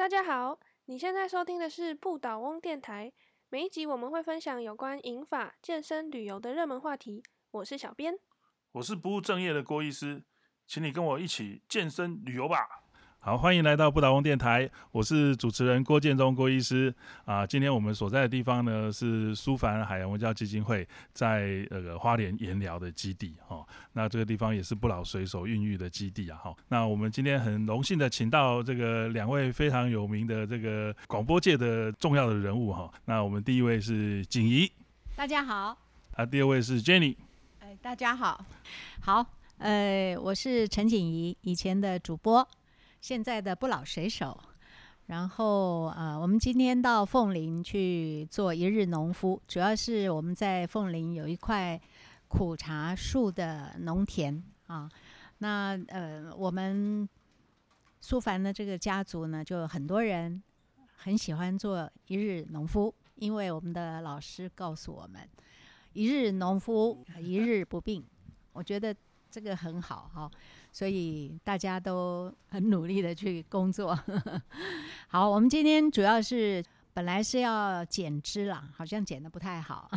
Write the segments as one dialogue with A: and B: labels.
A: 大家好，你现在收听的是不倒翁电台。每一集我们会分享有关银发、健身、旅游的热门话题。我是小编，
B: 我是不务正业的郭医师，请你跟我一起健身旅游吧。好，欢迎来到不倒翁电台，我是主持人郭建中郭医师啊。今天我们所在的地方呢是苏凡海洋文教基金会在那个花莲盐寮的基地哈。那这个地方也是不老水手孕育的基地啊哈。那我们今天很荣幸的请到这个两位非常有名的这个广播界的重要的人物哈。那我们第一位是景怡，
C: 大家好。
B: 啊，第二位是 Jenny，
D: 哎，大家好。
C: 好，呃，我是陈景怡，以前的主播。现在的不老水手，然后呃，我们今天到凤林去做一日农夫，主要是我们在凤林有一块苦茶树的农田啊。那呃，我们苏凡的这个家族呢，就很多人很喜欢做一日农夫，因为我们的老师告诉我们，一日农夫一日不病。我觉得。这个很好哈，所以大家都很努力的去工作。好，我们今天主要是本来是要剪枝啦，好像剪的不太好。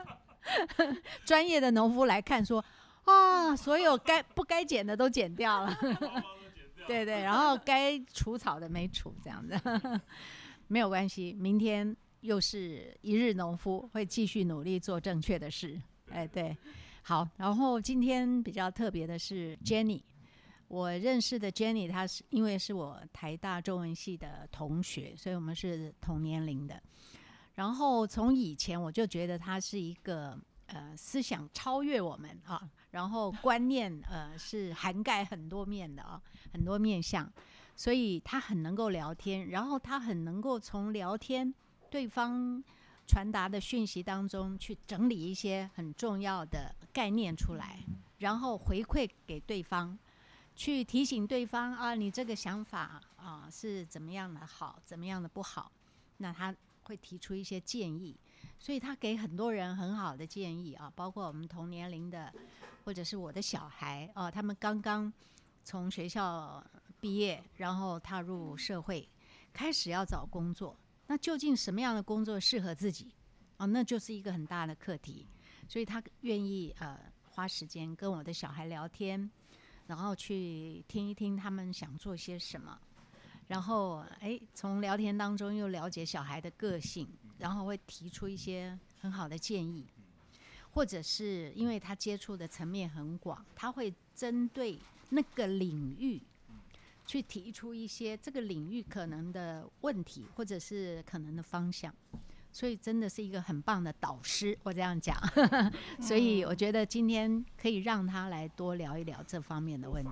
C: 专业的农夫来看说，啊，所有该不该剪的都剪掉了。对对，然后该除草的没除，这样子没有关系。明天又是一日农夫，会继续努力做正确的事。哎，对。好，然后今天比较特别的是 Jenny，我认识的 Jenny，她是因为是我台大中文系的同学，所以我们是同年龄的。然后从以前我就觉得她是一个呃思想超越我们啊，然后观念呃是涵盖很多面的啊，很多面向，所以她很能够聊天，然后她很能够从聊天对方。传达的讯息当中，去整理一些很重要的概念出来，然后回馈给对方，去提醒对方啊，你这个想法啊是怎么样的好，怎么样的不好，那他会提出一些建议，所以他给很多人很好的建议啊，包括我们同年龄的，或者是我的小孩啊，他们刚刚从学校毕业，然后踏入社会，开始要找工作。那究竟什么样的工作适合自己啊？那就是一个很大的课题，所以他愿意呃花时间跟我的小孩聊天，然后去听一听他们想做些什么，然后哎从聊天当中又了解小孩的个性，然后会提出一些很好的建议，或者是因为他接触的层面很广，他会针对那个领域。去提出一些这个领域可能的问题，或者是可能的方向，所以真的是一个很棒的导师，我这样讲。所以我觉得今天可以让他来多聊一聊这方面的问题。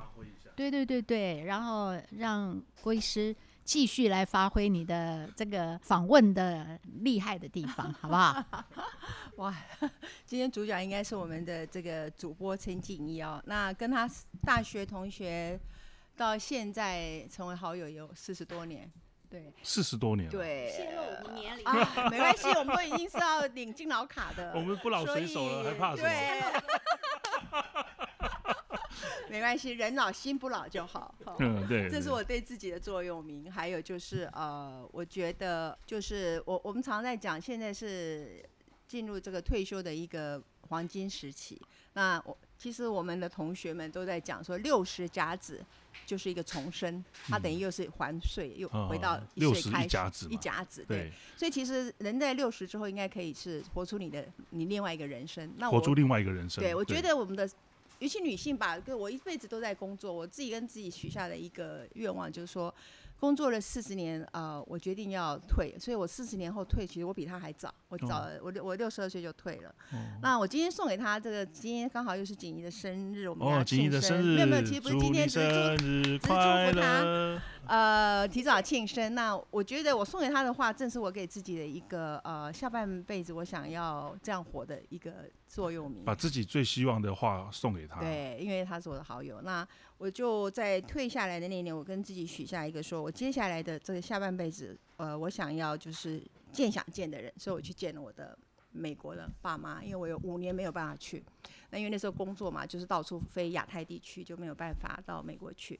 C: 对对对对，然后让郭医师继续来发挥你的这个访问的厉害的地方，好不好？
D: 哇，今天主角应该是我们的这个主播陈景怡哦。那跟他大学同学。到现在成为好友有四十多年，对，
B: 四十多年，
D: 对，
C: 泄露我们年龄
D: 啊，没关系，我们都已经是要领敬老卡的，
B: 我们不老水手了，还怕什么？
D: 没关系，人老心不老就好。
B: 嗯，对，
D: 这是我对自己的座右铭。还有就是呃，我觉得就是我我们常在讲，现在是进入这个退休的一个黄金时期。那我其实我们的同学们都在讲说，六十甲子就是一个重生，它等于又是还岁，又回到一岁开始，一甲子，对。所以其实人在六十之后，应该可以是活出你的你另外一个人生。
B: 那活出另外一个人生。
D: 对，我觉得我们的尤其女性吧，跟我一辈子都在工作，我自己跟自己许下的一个愿望就是说。工作了四十年，呃，我决定要退，所以我四十年后退，其实我比他还早，我早，我六我六十二岁就退了。那我今天送给他这个，今天刚好又是锦怡的生日，我们要庆生，没有没有，其实不是今天，只是祝，只是祝福他，呃，提早庆生。那我觉得我送给他的话，正是我给自己的一个呃下半辈子我想要这样活的一个座右铭。
B: 把自己最希望的话送给他。
D: 对，因为他是我的好友。那我就在退下来的那年，我跟自己许下一个说。我接下来的这个下半辈子，呃，我想要就是见想见的人，所以我去见了我的美国的爸妈，因为我有五年没有办法去，那因为那时候工作嘛，就是到处飞亚太地区，就没有办法到美国去。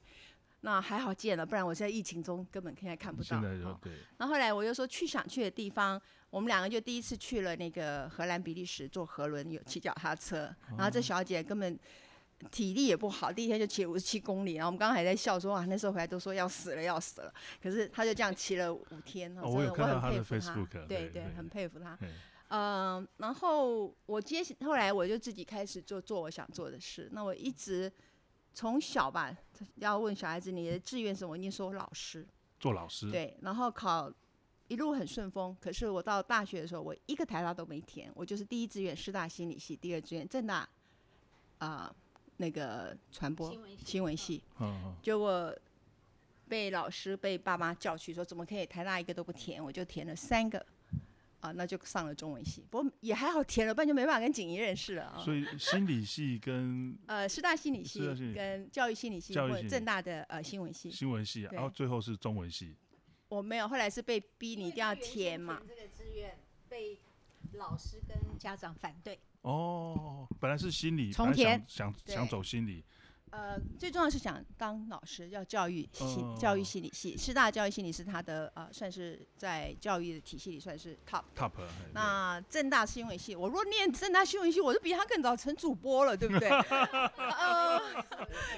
D: 那还好见了，不然我现在疫情中根本现在看不到。
B: 现在就
D: 哦
B: 对，
D: 那后来我又说去想去的地方，我们两个就第一次去了那个荷兰、比利时坐河轮，有骑脚踏车。然后这小姐根本体力也不好，第一天就骑五十七公里。然后我们刚刚还在笑说啊，那时候回来都说要死了要死了，可是他就这样骑了五天。
B: 哦我有看到她的
D: 很佩服她
B: Facebook，对
D: 对
B: 对
D: 很佩服她。
B: 嘿
D: 嗯，然后我接后来我就自己开始做做我想做的事。那我一直从小吧，要问小孩子你的志愿是什么，我一定说老师。
B: 做老师，
D: 对，然后考一路很顺风。可是我到大学的时候，我一个台大都没填，我就是第一志愿师大心理系，第二志愿正大啊、那个传播新闻系。
B: 嗯嗯，
D: 结果被老师被爸妈叫去说，怎么可以台大一个都不填？我就填了三个。啊，那就上了中文系，不过也还好填了，不然就没办法跟景怡认识了啊。
B: 所以心理系跟
D: 呃，师大心理系跟教育心理系或者正大的呃新闻系，
B: 新闻系，
D: 对
B: 然后最后是中文系，
D: 我没有，后来是被逼你一定要填嘛。
C: 这个志愿被老师跟家长反对，
B: 哦，本来是心理，
C: 重
B: 本来想想想走心理，
D: 呃，最重要是想当老师，要教育心、
B: 哦
D: 教育心理系，师大教育心理是他的呃，算是在教育的体系里算是 top。
B: top，
D: 那正大新闻系，我若念正大新闻系，我就比他更早成主播了，对不对？呃，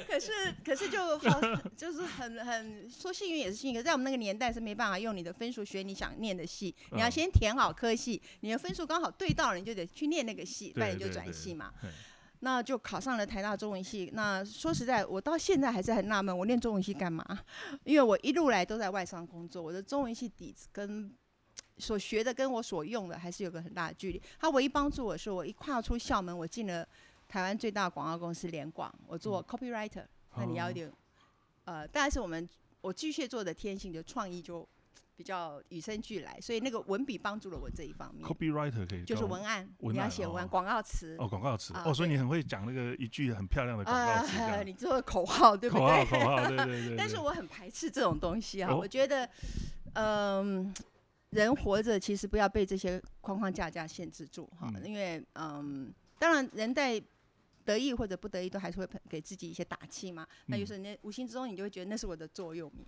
D: 可是可是就好，就是很很说幸运也是幸运，在我们那个年代是没办法用你的分数学你想念的系，你要
B: 嗯
D: 先填好科系，你的分数刚好对到了，你就得去念那个系，不然你就转系嘛。
B: 嘿
D: 那就考上了台大中文系。那说实在，我到现在还是很纳闷，我念中文系干嘛？因为我一路来都在外商工作，我的中文系底子跟所学的跟我所用的还是有个很大的距离。它唯一帮助我是我一跨出校门，我进了台湾最大广告公司联广，我做 copywriter、那你要一
B: 哦
D: 点，呃，当然是我们我巨蟹座的天性就创意就比较与生俱来，所以那个文笔帮助了我这一方面。
B: copywriter 可以
D: 就是文案，你要写文案、
B: 哦
D: 广告词。
B: 哦，广告词。
D: 啊
B: 哦，所以你很会讲那个一句很漂亮的广告词，
D: 你做的口号对不
B: 口号
D: 对？
B: 口号，对对对对。
D: 但是我很排斥这种东西啊，
B: 哦。
D: 我觉得，嗯、人活着其实不要被这些框框架架限制住哈，
B: 嗯。
D: 因为嗯，当然人在得意或者不得意，都还是会给自己一些打气嘛。那有
B: 嗯
D: 时候你无形之中，你就会觉得那是我的座右铭。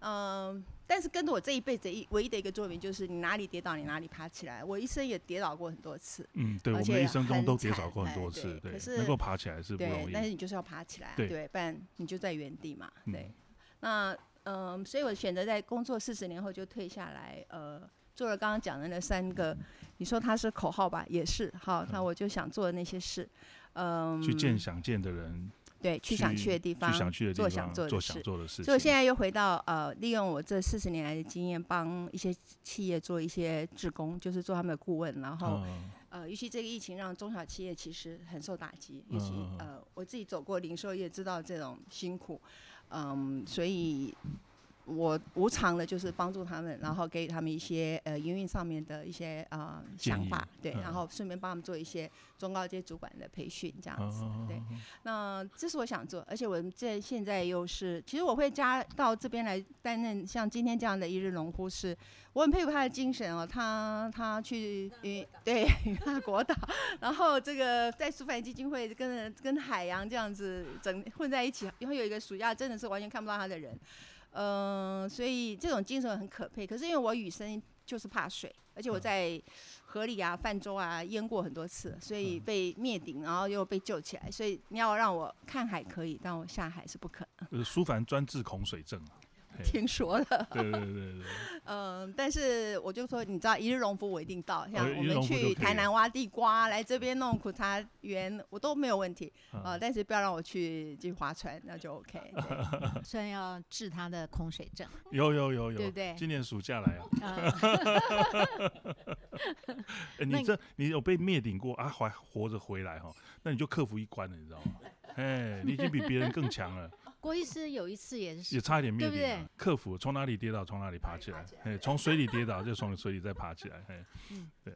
D: 嗯，但是跟着我这一辈子一唯一的一个座右铭就是，你哪里跌倒，你哪里爬起来。我一生也跌倒过很多次，
B: 嗯，对，我们一生中都跌倒过很多
D: 哎
B: 次，对
D: 对可，是
B: 能够爬起来是不
D: 对
B: 容，易。
D: 但是你就是要爬起来、啊，
B: 对
D: 对，不然你就在原地嘛，
B: 嗯
D: 对。那嗯、所以我选择在工作四十年后就退下来，呃，做了刚刚讲的那三个，你说它是口号吧，也是，好，那
B: 嗯
D: 我就想做的那些事，嗯、
B: 去见想见的人，
D: 对，去想去的地方，
B: 去想去的地
D: 做
B: 方，做
D: 想做的事。
B: 想做的事情。
D: 所以我现在又回到呃，利用我这四十年来的经验，帮一些企业做一些志工，就是做他们的顾问，然后
B: 嗯。
D: 呃，尤其这个疫情让中小企业其实很受打击，尤其呃，我自己走过零售业，知道这种辛苦，嗯，所以我无偿的就是帮助他们，然后给予他们一些呃营运上面的一些呃想法，对，
B: 嗯。
D: 然后顺便帮他们做一些中高阶主管的培训，这样子，
B: 嗯
D: 对。那这是我想做，而且我这现在又是，其实我会加到这边来担任像今天这样的一日农夫是，我很佩服他的精神哦，他他去与对与 他国岛，然后这个在苏凡基金会跟跟海洋这样子整混在一起，然后有一个暑假真的是完全看不到他的人，嗯、所以这种精神很可佩。可是因为我雨生就是怕水，而且我
B: 嗯
D: 在河里啊、泛舟啊淹过很多次，所以
B: 嗯
D: 被灭顶，然后又被救起来。所以你要让我看海可以，但我下海是不可能。
B: 呃，舒凡专治恐水症啊。嘿。
D: 听说了，
B: 对对对对。对，
D: 嗯，但是我就说，你知道一日农夫我一定到，像我们去台南挖地瓜，来这边弄苦茶园，我都没有问题。啊、
B: 嗯
D: 但是不要让我去去划船，那就 OK 对。
C: 虽然要治他的空水症，
B: 有有有有，
C: 对不对。
B: 今年暑假来啊，你这你有被灭顶过？啊？还活着回来哈，那你就克服一关了，你知道吗？哎，你已经比别人更强了，
C: 郭医师有一次也是
B: 也差一点灭顶了，克服从哪里跌倒从哪里爬起来，哎，从水里跌倒就从水里再爬起来，哎，
C: 嗯
B: 对。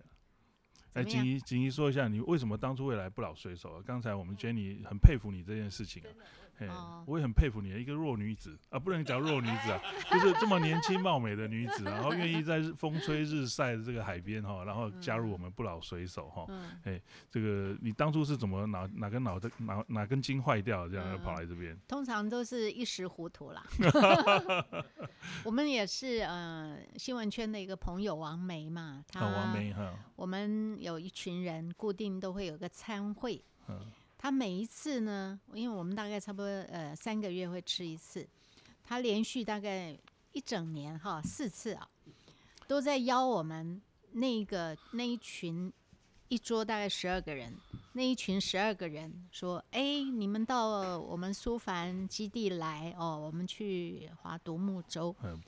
B: 哎？锦怡，锦怡说一下，你为什么当初会来不老水手啊？刚才我们 Jenny 很佩服你这件事情啊，哎
C: 哦，
B: 我也很佩服你，一个弱女子啊，不能讲弱女子啊，就是这么年轻貌美的女子，然后愿意在风吹日晒的这个海边哈，然后加入我们不老水手哈。
C: 嗯，
B: 这个你当初是怎么哪哪根脑的哪哪根筋坏掉，这样
C: 嗯
B: 要跑来这边？
C: 通常都是一时糊涂啦。我们也是呃新闻圈的一个朋友王梅嘛，她
B: 啊，王梅哈，
C: 我们有一群人固定都会有个参会，
B: 嗯
C: 他每一次呢，因为我们大概差不多呃三个月会吃一次，他连续大概一整年哈四次啊，都在邀我们那个那一群一桌大概十二个人，那一群十二个人说，哎，你们到我们苏凡基地来哦，我们去划独木舟，
B: 嗯，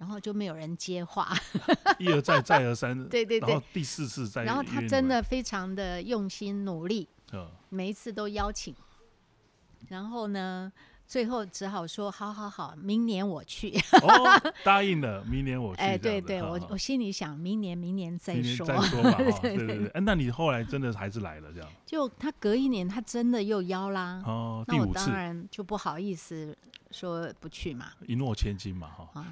C: 然后就没有人接话，
B: 一而再再而三，
C: 对对对
B: 然后，第四次再
C: 然后他真的非常的用心努力，
B: 嗯，
C: 每一次都邀请，然后呢，最后只好说好好好，明年我去。
B: 哦，答应了，明年我去。
C: 哎，对对，我我心里想，明年明年再说。
B: 再说吧，
C: 对
B: 对对那你后来真的还是来了这样？
C: 就他隔一年，他真的又邀啦。
B: 哦，
C: 那我当
B: 第五次，
C: 然就不好意思说不去嘛，
B: 一诺千金嘛，哈。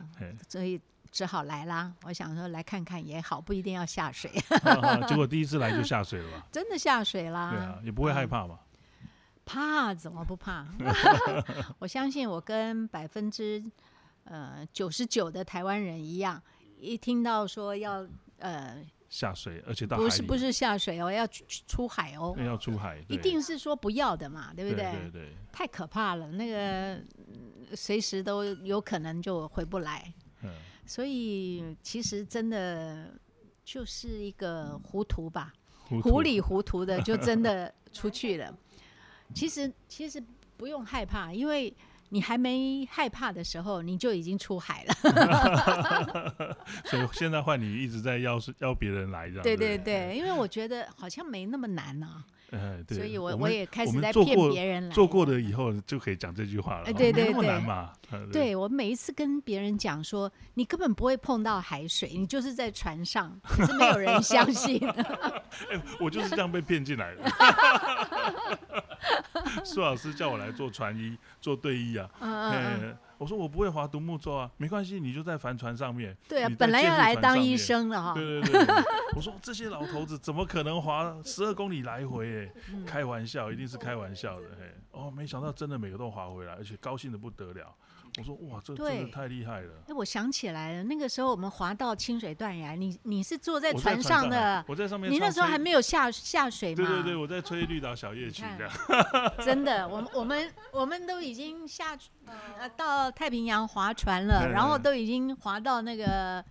C: 所以只好来啦。我想说来看看也好，不一定要下水，
B: 结果第一次来就下水了吧？
C: 真的下水啦。
B: 对啊，也不会害
C: 嗯
B: 怕嘛。
C: 怕怎么不怕？我相信我跟百分之呃九十九的台湾人一样，一听到说要呃
B: 下水，而且到，
C: 不是不是下水哦，要出出海哦，
B: 要出海，
C: 一定是说不要的嘛，对不
B: 对？对对，
C: 太可怕了，那个嗯随时都有可能就回不来，
B: 嗯，
C: 所以其实真的就是一个糊涂吧，
B: 糊
C: 里糊涂的就真的出去了。其实其实不用害怕，因为你还没害怕的时候，你就已经出海了。
B: 所以现在换你一直在邀邀别人来这样。
C: 对
B: 对
C: 对对，因为我觉得好像没那么难啊，
B: 哎，对，
C: 所以我
B: 我
C: 也开始在骗别人来。
B: 做过的以后就可以讲这句话了。
C: 哎对对对
B: 难嘛。嗯
C: 对我每一次跟别人讲说，你根本不会碰到海水，你就是在船上，可是没有人相信。
B: 哎，我就是这样被骗进来的。苏老师叫我来做船医，做队医啊。
C: 嗯嗯嗯，
B: 哎，我说我不会划独木舟啊，没关系，你就在帆船上面。
C: 对啊
B: 你，
C: 本来要来当医生了哈。
B: 对对对对，我说这些老头子怎么可能划十二公里来回？哎，
C: 嗯
B: 开玩笑，一定是开玩笑的。嘿，哦，没想到真的每个都划回来，而且高兴的不得了。我说哇，这真的太厉害了。
C: 哎，我想起来了，那个时候我们滑到清水断崖，你你是坐在船
B: 上
C: 上的，
B: 我在上面。
C: 你那时候还没有下下水吗？
B: 对对对，我在吹绿岛小夜曲
C: 看
B: 这样。
C: 真的，我们我们我们都已经下呃到太平洋划船了，然后都已经划到那个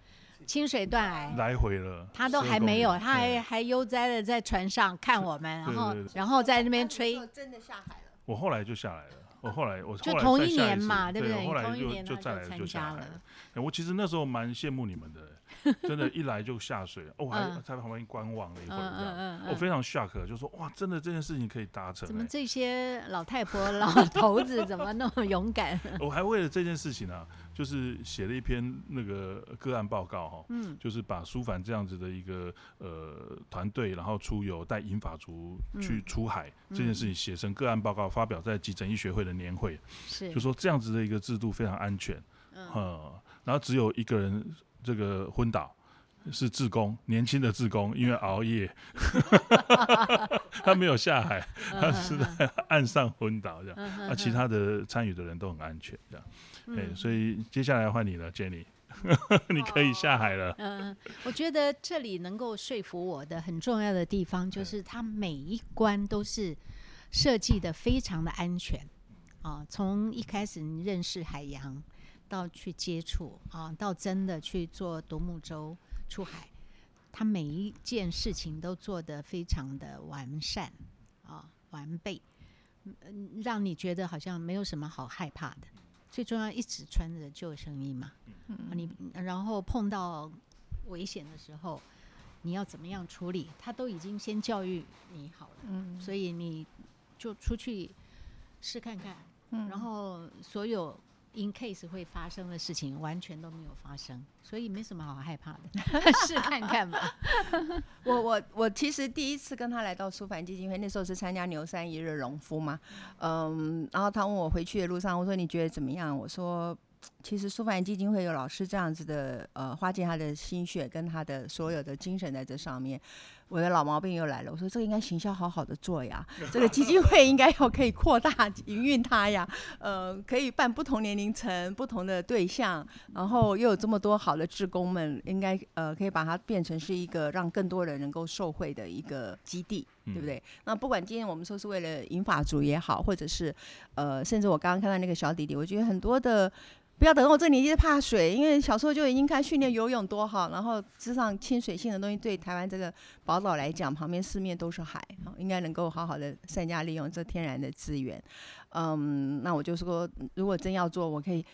C: 清水断崖，
B: 来回了，
C: 他都还没有，他还
B: 嗯
C: 还悠哉的在船上看我们，然后然后在那边吹，
D: 真的下海了。
B: 我后来就下来了。我后来我
C: 就
B: 后来
C: 同一年
B: 再下次对？
C: 嘛对不对
B: 我后来就
C: 年就
B: 就再来就
C: 参加了
B: 下来了。哎我其实那时候蛮羡慕你们的，真的，一来就下水，哦，我还
C: 嗯。
B: 在旁边观望了一会
C: 嗯
B: 儿，这样。我非常 shock，就说哇，真的这件事情可以达成欸。
C: 怎么这些老太婆老头子怎么那么勇敢？
B: 我还为了这件事情啊，就是写了一篇那个个案报告哈，
C: 嗯。
B: 就是把舒凡这样子的一个呃团队，然后出游带银发族去
C: 嗯。
B: 出海、这件事情写成个案报告，发表在急诊医学会的年会，
C: 是。
B: 就说这样子的一个制度非常安全，
C: 嗯。
B: 嗯，然后只有一个人这个昏倒。是志工，年轻的志工，因为熬夜，他没有下海，他是在岸上昏倒这样。
C: 嗯
B: 啊，其他的参与的人都很安全，这样。哎、
C: 嗯
B: 所以接下来换你了，Jenny，你可以下海了。
C: 嗯，我觉得这里能够说服我的很重要的地方，就是它每一关都是设计的非常的安全啊。从一开始你认识海洋，到去接触啊，到真的去做独木舟出海，他每一件事情都做得非常的完善啊，完备，嗯，让你觉得好像没有什么好害怕的。最重要，一直穿着救生衣嘛，啊你然后碰到危险的时候，你要怎么样处理？他都已经先教育你好了，
D: 嗯
C: 所以你就出去试看看，
D: 嗯
C: 然后所有 in case 会发生的事情完全都没有发生，所以没什么好害怕的，试看看吧。
D: 我我我其实第一次跟他来到苏凡基金会，那时候是参加牛山一日农夫嘛，嗯，然后他问我回去的路上，我说你觉得怎么样？我说。其实苏凡基金会有老师这样子的，呃，花尽他的心血跟他的所有的精神在这上面。我的老毛病又来了，我说这个应该行销好好的做呀，这个基金会应该要可以扩大营运它呀，呃，可以办不同年龄层、不同的对象，然后又有这么多好的职工们，应该呃可以把它变成是一个让更多人能够受惠的一个基地，对不对？那不管今天我们说是为了银法族也好，或者是呃，甚至我刚刚看到那个小弟弟，我觉得很多的。不要等我这年纪怕水，因为小时候就已经开训练游泳多好，然后吃上亲水性的东西，对台湾这个宝岛来讲，旁边四面都是海，应该能够好好的善加利用这天然的资源。嗯，那我就是说，如果真要做，我可以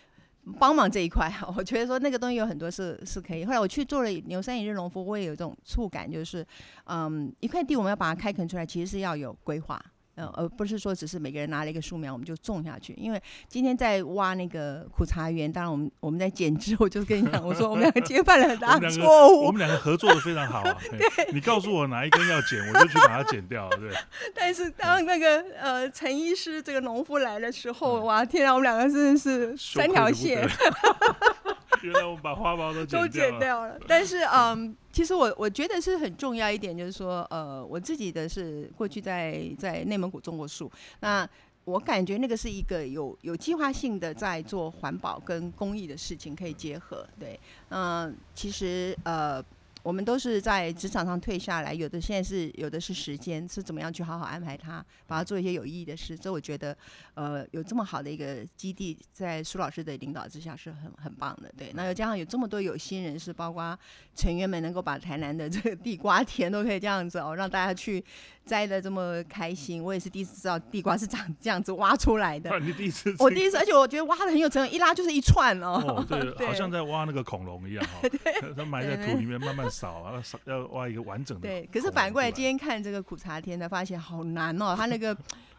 D: 帮忙这一块。我觉得说那个东西有很多是是可以。后来我去做了牛山一日农夫，我也有这种触感，就是嗯，一块地我们要把它开垦出来，其实是要有规划。呃，而不是说只是每个人拿了一个树苗，我们就种下去。因为今天在挖那个苦茶园，当然我们我们在剪枝，我就跟你讲，我说我们两个接犯了很大错误。
B: 我们两个合作的非常好啊。对，你告诉我哪一根要剪，我就去把它剪掉。对。
D: 但是当那个呃陈医师这个农夫来的时候，哇天啊，我们两个真的是三条线。
B: 原来我们把花苞都
D: 都
B: 剪
D: 掉了，但是嗯，其实我我觉得是很重要一点，就是说呃，我自己的是过去在在内蒙古种过树，那我感觉那个是一个有有计划性的在做环保跟公益的事情可以结合，对，嗯，其实呃。我们都是在职场上退下来，有的现在是有的是时间，是怎么样去好好安排它，把它做一些有意义的事。这我觉得，呃，有这么好的一个基地，在苏老师的领导之下是很很棒的。对，那又加上有这么多有心人士，包括成员们，能够把台南的这个地瓜田都可以这样子哦，让大家去。摘的这么开心，我也是第一次知道地瓜是长这样子挖出来的。
B: 你第一次？
D: 我第一次，而且我觉得挖的很有成，一拉就是一串
B: 哦。对，好像在挖那个恐龙一样。它埋在土里面慢慢扫，啊扫要挖一个完整的。
D: 对。可是反过来，今天看这个苦茶天呢，发现好难哦，它那个。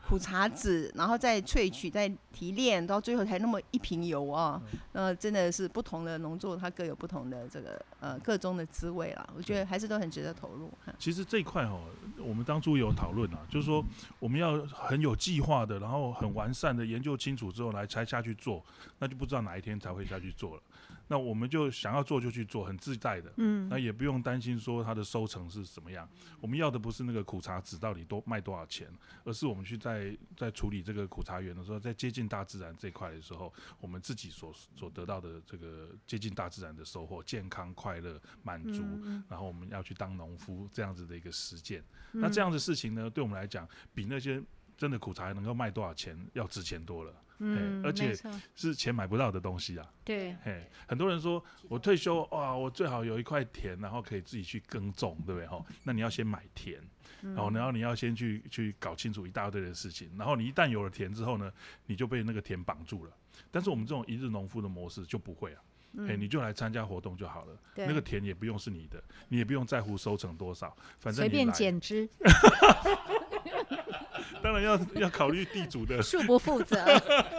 D: 苦茶籽，然后再萃取、再提炼，到最后才那么一瓶油啊！那，真的是不同的农作，它各有不同的这个呃各中的滋味啦。我觉得还是都很值得投入。
B: 其实这一块哦，我们当初有讨论啊，就是说我们要很有计划的，然后很完善的研究清楚之后来才下去做，那就不知道哪一天才会下去做了。那我们就想要做就去做，很自在的，嗯，那也不用担心说它的收成是怎么样。我们要的不是那个苦茶籽到底多卖多少钱，而是我们去在在处理这个苦茶园的时候，在接近大自然这块的时候，我们自己所所得到的这个接近大自然的收获，健康、快乐、满足，然后我们要去当农夫这样子的一个实践。那这样的事情呢，对我们来讲，比那些真的苦茶能够卖多少钱要值钱多了。
C: 嗯，
B: 而且是钱买不到的东西啊。
C: 对，
B: 嘿，很多人说我退休哇，我最好有一块田，然后可以自己去耕种，对不对？哈，那你要先买田，然后然后你要先去去搞清楚一大堆的事情，然后你一旦有了田之后呢，你就被那个田绑住了。但是我们这种一日农夫的模式就不会啊，哎，你就来参加活动就好了，那个田也不用是你的，你也不用在乎收成多少，反正
C: 随便剪枝。
B: 当然要 要考虑地主的，
C: 恕不负责。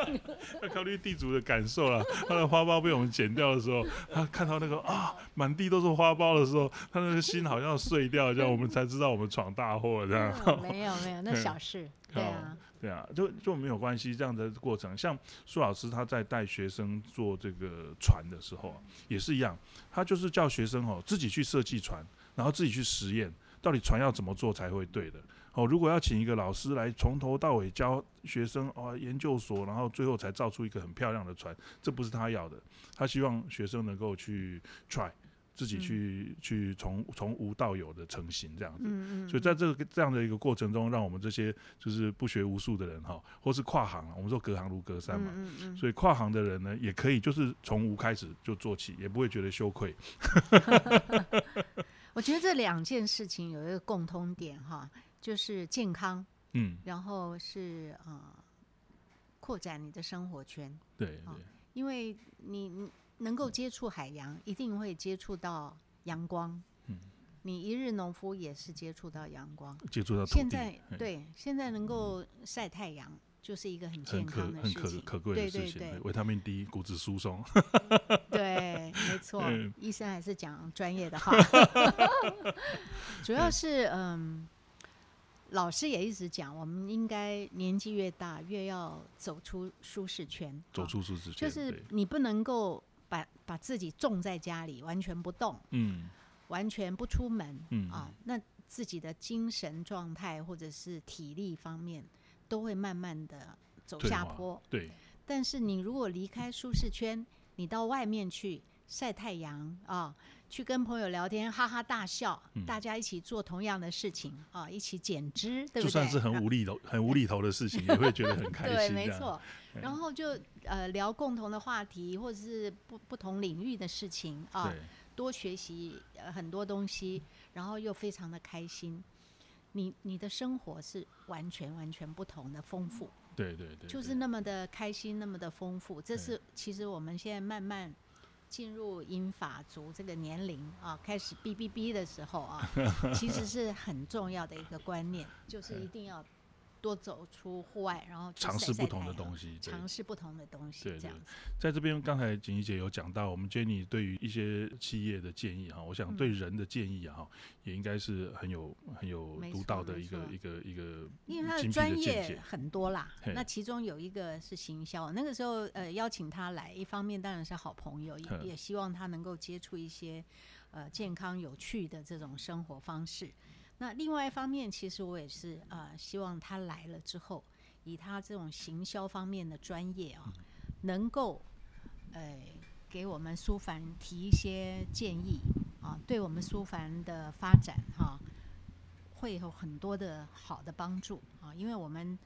B: 要考虑地主的感受了。他的花苞被我们剪掉的时候，他看到那个啊，满地都是花苞的时候，他那个心好像碎掉，这样我们才知道我们闯大祸这样。
C: 没有没有，那小事。对啊，
B: 对啊，就就没有关系。这样的过程，像苏老师他在带学生做这个船的时候，也是一样，他就是叫学生哦自己去设计船，然后自己去实验，到底船要怎么做才会对的。哦，如果要请一个老师来从头到尾教学生哦，研究所，然后最后才造出一个很漂亮的船，这不是他要的。他希望学生能够去 try，自己去去从从无到有的成型这样子。嗯嗯。所以在这个这样的一个过程中，让我们这些就是不学无术的人哈，或是跨行，我们说隔行如隔山嘛。嗯嗯。所以跨行的人呢，也可以就是从无开始就做起，也不会觉得羞愧。
C: 我觉得这两件事情有一个共通点哈。就是健康，
B: 嗯，
C: 然后是呃，扩展你的生活圈，
B: 对对，
C: 因为你你能够接触海洋，一定会接触到阳光，
B: 嗯，
C: 你一日农夫也是接触到阳光，
B: 接触到
C: 现在对，现在能够晒太阳，就是一个很
B: 很
C: 健
B: 可
C: 康的事情。
B: 很可可贵的
C: 对对
B: 事情，
C: 对。
B: 维他命 D 骨质疏松，
C: 对，没错
B: 嗯，
C: 医生还是讲专业的话，主要是嗯，老师也一直讲，我们应该年纪越大，越要走出舒适圈，哦
B: 走出舒适圈，
C: 就是你不能够把把自己种在家里，完全不动，
B: 嗯。
C: 完全不出门，
B: 嗯。
C: 啊，那自己的精神状态或者是体力方面都会慢慢的走下坡。
B: 对。
C: 但是你如果离开舒适圈，你到外面去晒太阳啊，去跟朋友聊天，哈哈大笑，
B: 嗯
C: 大家一起做同样的事情啊，一起减脂，对不对？
B: 就算是很无厘头、很无厘头的事情，也会觉得很开心。
C: 对，没，错。然后就呃聊共同的话题，或者是不不同领域的事情啊，多学习呃很多东西，然后又非常的开心。你你的生活是完全完全不同的丰富，
B: 对对对，
C: 就是那么的开心，那么的丰富。这是其实我们现在慢慢进入英法族这个年龄啊，开始哔哔哔的时候啊，其实是很重要的一个观念，就是一定要多走出户外，然后
B: 尝试不同的东西。
C: 尝试不同的东西，
B: 对对
C: 这样子。
B: 在这边，刚才锦怡姐有讲到，我们 Jenny 对于一些企业的建议哈，我想
C: 嗯
B: 对人的建议哈，也应该是很有很有独到的一个一个一个
C: 因为他的专业。很多啦，那其中有一个是行销。那个时候，呃，邀请他来，一方面当然是好朋友，也
B: 嗯
C: 也希望他能够接触一些呃健康有趣的这种生活方式。那另外一方面，其实我也是呃希望他来了之后，以他这种行销方面的专业啊，能够呃给我们苏凡提一些建议啊，对我们苏凡的发展哈、会有很多的好的帮助啊，因为我们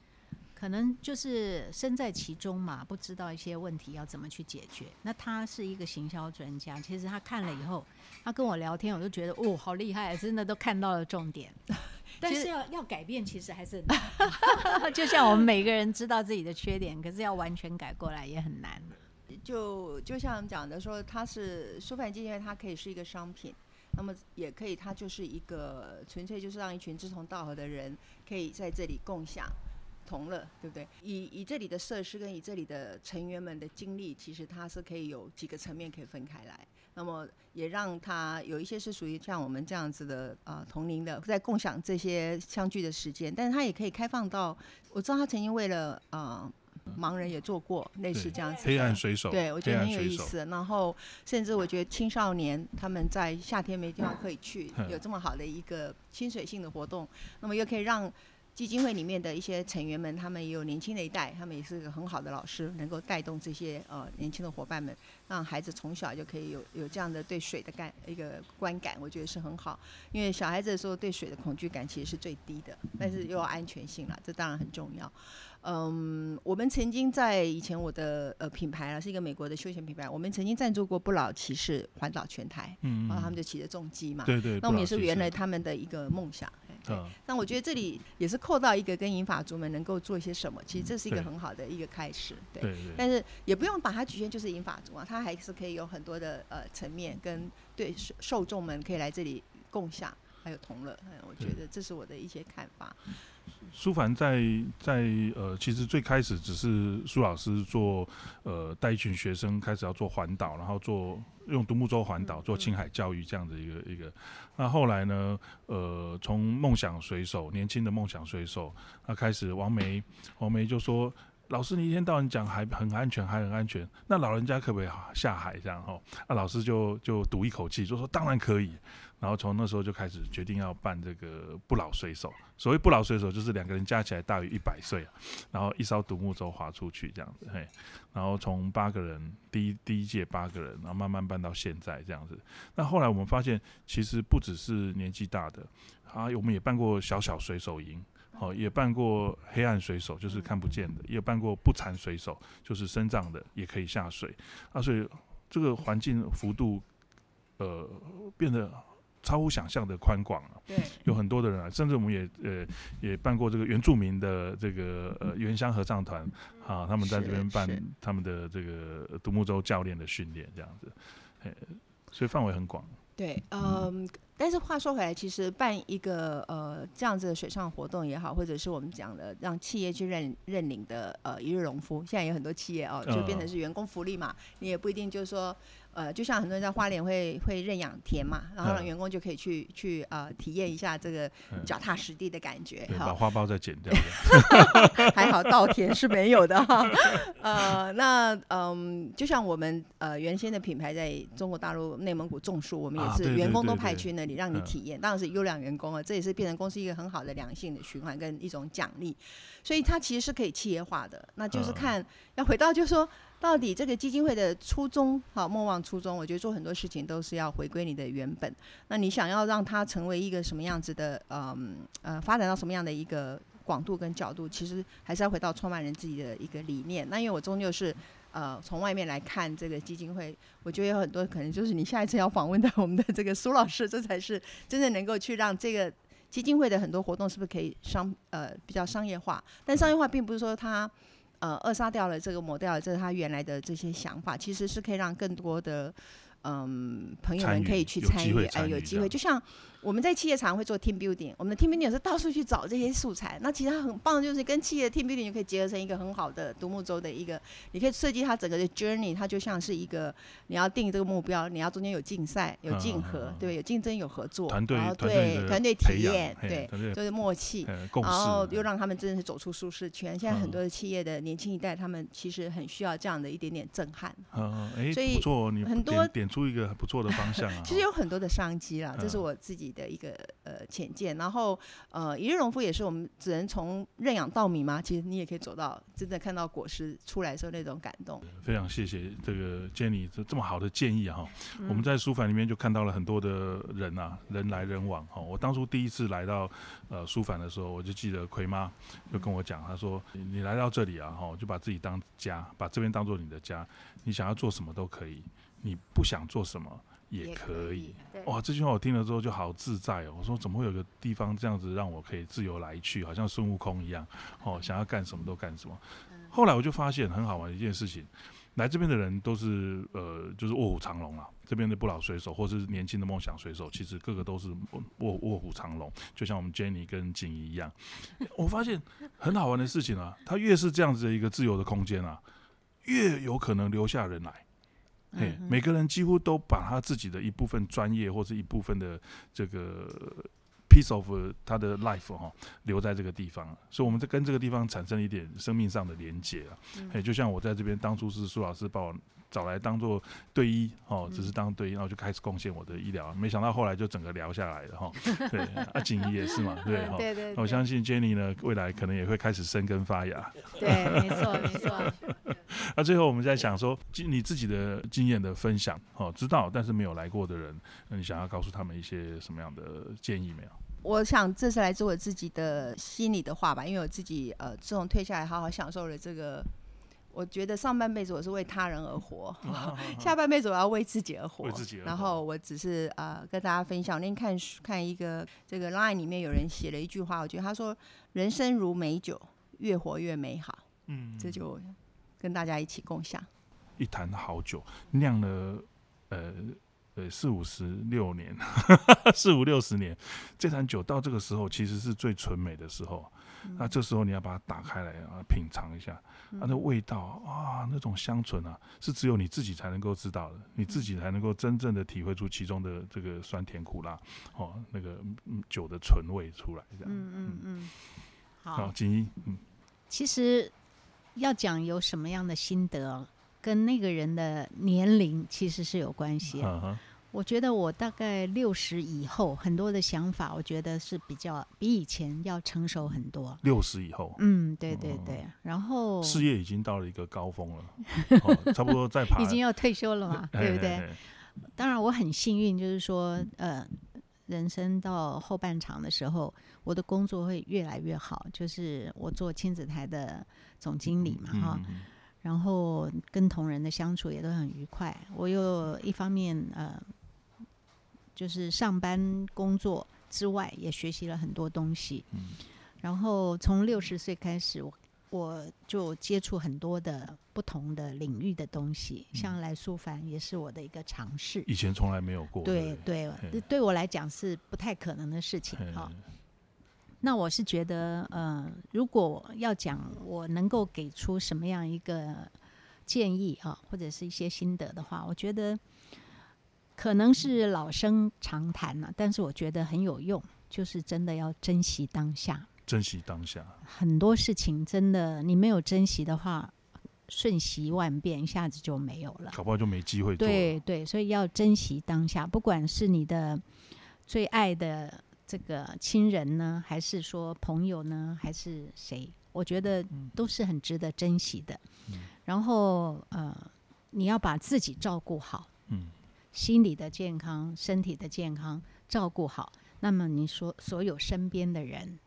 C: 可能就是身在其中嘛，不知道一些问题要怎么去解决。那他是一个行销专家，其实他看了以后，他跟我聊天，我就觉得哦，好厉害，真的都看到了重点。但是要要改变，其实还是很难。就像我们每个人知道自己的缺点，可是要完全改过来也很难。
D: 就就像讲的说，它是舒凡基金会，它可以是一个商品，那么也可以，它就是一个纯粹就是让一群志同道合的人可以在这里共享同乐，对不对？以以这里的设施跟以这里的成员们的经历，其实它是可以有几个层面可以分开来。那么也让他有一些是属于像我们这样子的啊、呃同龄的，在共享这些相聚的时间，但是他也可以开放到，我知道他曾经为了啊、呃盲人也做过类似这样子
B: 黑暗水手，
D: 对，我觉得很有意思。然后，甚至我觉得青少年他们在夏天没地方可以去，
B: 嗯
D: 有这么好的一个清水性的活动，那么又可以让基金会里面的一些成员们，他们也有年轻的一代，他们也是个很好的老师，能够带动这些呃年轻的伙伴们，让孩子从小就可以有有这样的对水的感一个观感，我觉得是很好。因为小孩子的时候对水的恐惧感其实是最低的，但是又要安全性了，这当然很重要。嗯，我们曾经在以前我的呃品牌啊，是一个美国的休闲品牌，我们曾经赞助过不老骑士环岛全台，
B: 嗯，
D: 然后他们
B: 就
D: 就骑着重机嘛。
B: 对对，
D: 那我们也是
B: 不老骑士
D: 圆了他们的一个梦想。哎对
B: 嗯
D: 但我觉得这里也是扣到一个跟银发族们能够做一些什么，其实这是一个很好的一个开始。对。但是也不用把它局限就是银发族啊，它还是可以有很多的呃层面跟对受受众们可以来这里共享，还有同乐。嗯，我觉得这是我的一些看法。
B: 苏凡在在呃，其实最开始只是苏老师做呃带一群学生开始要做环岛，然后做用独木舟环岛
D: 嗯
B: 做青海教育这样的一个一个。那后来呢，呃，从梦想水手年轻的梦想水手，那开始王梅王梅就说。老师，你一天到晚讲海很安全，海很安全，那老人家可不可以下海这样哈？那老师就就赌一口气，就说当然可以。然后从那时候就开始决定要办这个不老水手。所谓不老水手，就是两个人加起来大于一百岁，然后一艘独木舟划出去这样子，嘿，然后从八个人，第一第一届八个人，然后慢慢办到现在这样子。那后来我们发现，其实不只是年纪大的，啊，我们也办过小小水手营。哦，也办过黑暗水手，就是看不见的；也办过不残水手，就是生障的也可以下水。啊，所以这个环境幅度，呃，变得超乎想象的宽广了。
D: 对，
B: 有很多的人啊，甚至我们也呃也办过这个原住民的这个呃原乡合唱团啊，他们在这边办他们的这个独木舟教练的训练这样子，哎，所以范围很广。
D: 对，嗯，但是话说回来，其实办一个呃这样子的水上活动也好，或者是我们讲的让企业去认认领的呃一日农夫，现在有很多企业哦，就变成是员工福利嘛，你也不一定就是说。呃，就像很多人在花莲会会认养田嘛，然后让员工就可以去去呃体验一下这个脚踏实地的感觉。
B: 把花苞再剪掉。
D: 还好稻田是没有的哈。呃，那嗯，就像我们呃原先的品牌在中国大陆内蒙古种树，我们也是员工都派去那里让你体验，当然是优良员工啊，这也是变成公司一个很好的良性的循环跟一种奖励。所以它其实是可以企业化的，那就是看要回到就是说。到底这个基金会的初衷，好，莫忘初衷。我觉得做很多事情都是要回归你的原本。那你想要让它成为一个什么样子的，嗯呃，发展到什么样的一个广度跟角度，其实还是要回到创办人自己的一个理念。那因为我终究是，呃，从外面来看这个基金会，我觉得有很多可能就是你下一次要访问到我们的这个苏老师，这才是真正能够去让这个基金会的很多活动是不是可以商呃比较商业化？但商业化并不是说它。呃，扼杀掉了这个抹掉了这是他原来的这些想法，其实是可以让更多的嗯朋友们可以去参与，哎，有机会，就像。我们在企业常会做 team building，我们的 team building 是到处去找这些素材。那其实它很棒，就是跟企业的 team building 就可以结合成一个很好的独木舟的一个，你可以设计它整个的 journey，它就像是一个你要定这个目标，你要中间有竞赛、有竞合，对，有竞争、有合作，
B: 团队
D: 对团队体验，
B: 对，
D: 就是默契，然后又让他们真的是走出舒适圈。现在很多的企业的年轻一代，他们其实很需要这样的一点点震撼。
B: 嗯，哎，不错，你
D: 很多
B: 点出一个不错的方向啊。
D: 其实有很多的商机啦，这是我自己的一个。呃，浅见，然后呃，一日农夫也是我们只能从认养稻米吗？其实你也可以走到真正看到果实出来的时候那种感动。
B: 非常谢谢这个 Jenny 这这么好的建议哈。我们在书房里面就看到了很多的人啊，人来人往哈。我当初第一次来到呃书房的时候，我就记得葵妈就跟我讲，她说你来到这里啊哈，就把自己当家，把这边当做你的家，你想要做什么都可以，你不想做什么。也可以哇！这句话我听了之后就好自在哦。我说怎么会有个地方这样子让我可以自由来去，好像孙悟空一样哦，想要干什么都干什么。后来我就发现很好玩的一件事情，来这边的人都是呃，就是卧虎藏龙啊。这边的不老水手或是年轻的梦想水手，其实个个都是卧卧虎藏龙，就像我们 Jenny 跟景怡一样。我发现很好玩的事情啊，他越是这样子的一个自由的空间啊，越有可能留下人来。嘿，每个人几乎都把他自己的一部分专业或者一部分的这个 piece of 他的 life 哈留在这个地方，所以我们在跟这个地方产生一点生命上的连接啊。嘿，就像我在这边当初是苏老师把我。找来当做队医哦，只是当队医，然后就开始贡献我的医疗。没想到后来就整个聊下来了哈。对，阿，锦怡也是嘛，对哈。
C: 对对。
B: 我相信 Jenny 呢，未来可能也会开始生根发芽。
C: 对，没错没错。
B: 那最后我们在想说，你自己的经验的分享哦，知道但是没有来过的人，那你想要告诉他们一些什么样的建议没有？
D: 我想这是来自我自己的心里的话吧，因为我自己呃，自从退下来，好好享受了这个。我觉得上半辈子我是为他人而活 下半辈子我要为自己而活。然后我只是呃跟大家分享，那天看看一个这个 line 里面有人写了一句话，我觉得他说人生如美酒，越活越美好。嗯，这就跟大家一起共享。
B: 一坛好酒酿了呃呃四五十六年，四五六十年，这坛酒到这个时候其实是最纯美的时候。那这时候你要把它打开来啊，品尝一下，它的味道啊，那种香醇啊，是只有你自己才能够知道的，你自己才能够真正的体会出其中的这个酸甜苦辣，哦，那个酒的醇味出来，这样。嗯嗯嗯。好，锦衣。嗯。
C: 其实要讲有什么样的心得，跟那个人的年龄其实是有关系。嗯我觉得我大概六十以后，很多的想法，我觉得是比较比以前要成熟很多。
B: 六十以后，
C: 嗯，对对对，然后
B: 事业已经到了一个高峰了，差不多在爬，
C: 已经要退休了嘛，对不对？当然我很幸运，就是说，呃，人生到后半场的时候，我的工作会越来越好，就是我做亲子台的总经理嘛，哈。然后跟同仁的相处也都很愉快。我又一方面呃。就是上班工作之外，也学习了很多东西。嗯，然后从六十岁开始，我我就接触很多的不同的领域的东西，像来书凡也是我的一个尝试。
B: 以前从来没有过。
C: 对对，
B: 嘿
C: 对我来讲是不太可能的事情
B: 嘿
C: 哈。那我是觉得，呃，如果要讲我能够给出什么样一个建议啊，或者是一些心得的话，我觉得可能是老生常谈了、但是我觉得很有用，就是真的要珍惜当下。
B: 珍惜当下。
C: 很多事情真的你没有珍惜的话，瞬息万变，一下子就没有了。
B: 搞不好就没机会做。
C: 对对，所以要珍惜当下，不管是你的最爱的这个亲人呢，还是说朋友呢，还是谁，我觉得都是很值得珍惜的。
B: 嗯
C: 然后呃，你要把自己照顾好，
B: 嗯，
C: 心理的健康、身体的健康照顾好，那么你所所有身边的人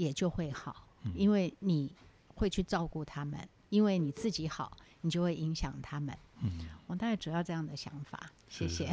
C: 也就会好，
B: 嗯
C: 因为你会去照顾他们，因为你自己好，你就会影响他们。
B: 嗯，
C: 我大概主要这样的想法，谢谢。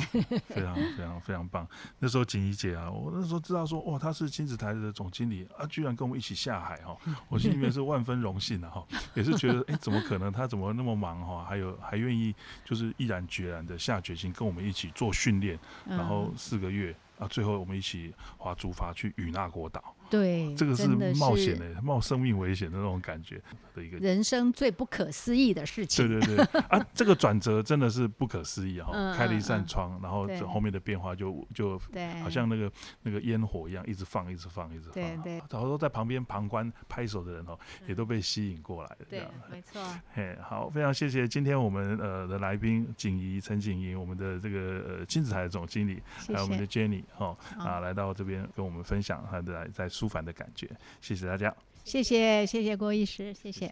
B: 非常非常非常棒。那时候锦怡姐啊，我那时候知道说，哇，她是亲子台的总经理啊，居然跟我们一起下海哈、我心里面是万分荣幸的、哈，也是觉得，哎、怎么可能？她怎么那么忙哈、还有还愿意就是毅然决然的下决心跟我们一起做训练，然后
C: 嗯
B: 四个月。啊，最后我们一起划竹筏去与那国岛，
C: 对，
B: 这个是冒险
C: 是
B: 的、冒生命危险的那种感觉的一个
C: 人生最不可思议的事情。
B: 对对对 啊，这个转折真的是不可思议哈、
C: 嗯
B: 开了一扇窗，然后这后面的变化就就
C: 对，
B: 好像那个那个烟火一样，一直放，一直放，一直放。
C: 对对
B: 好多在旁边旁观拍手的人哦，也都被吸引过来了。这
C: 对
B: 样，
C: 没错。
B: 嘿，好，非常谢谢今天我们呃的来宾景怡陈景怡，我们的这个呃亲子台的总经理，还有我们的，Jenny 哦啊来到这边跟我们分享他的在舒凡的感觉，谢谢大家，
C: 谢谢，谢谢郭医师，谢
B: 谢。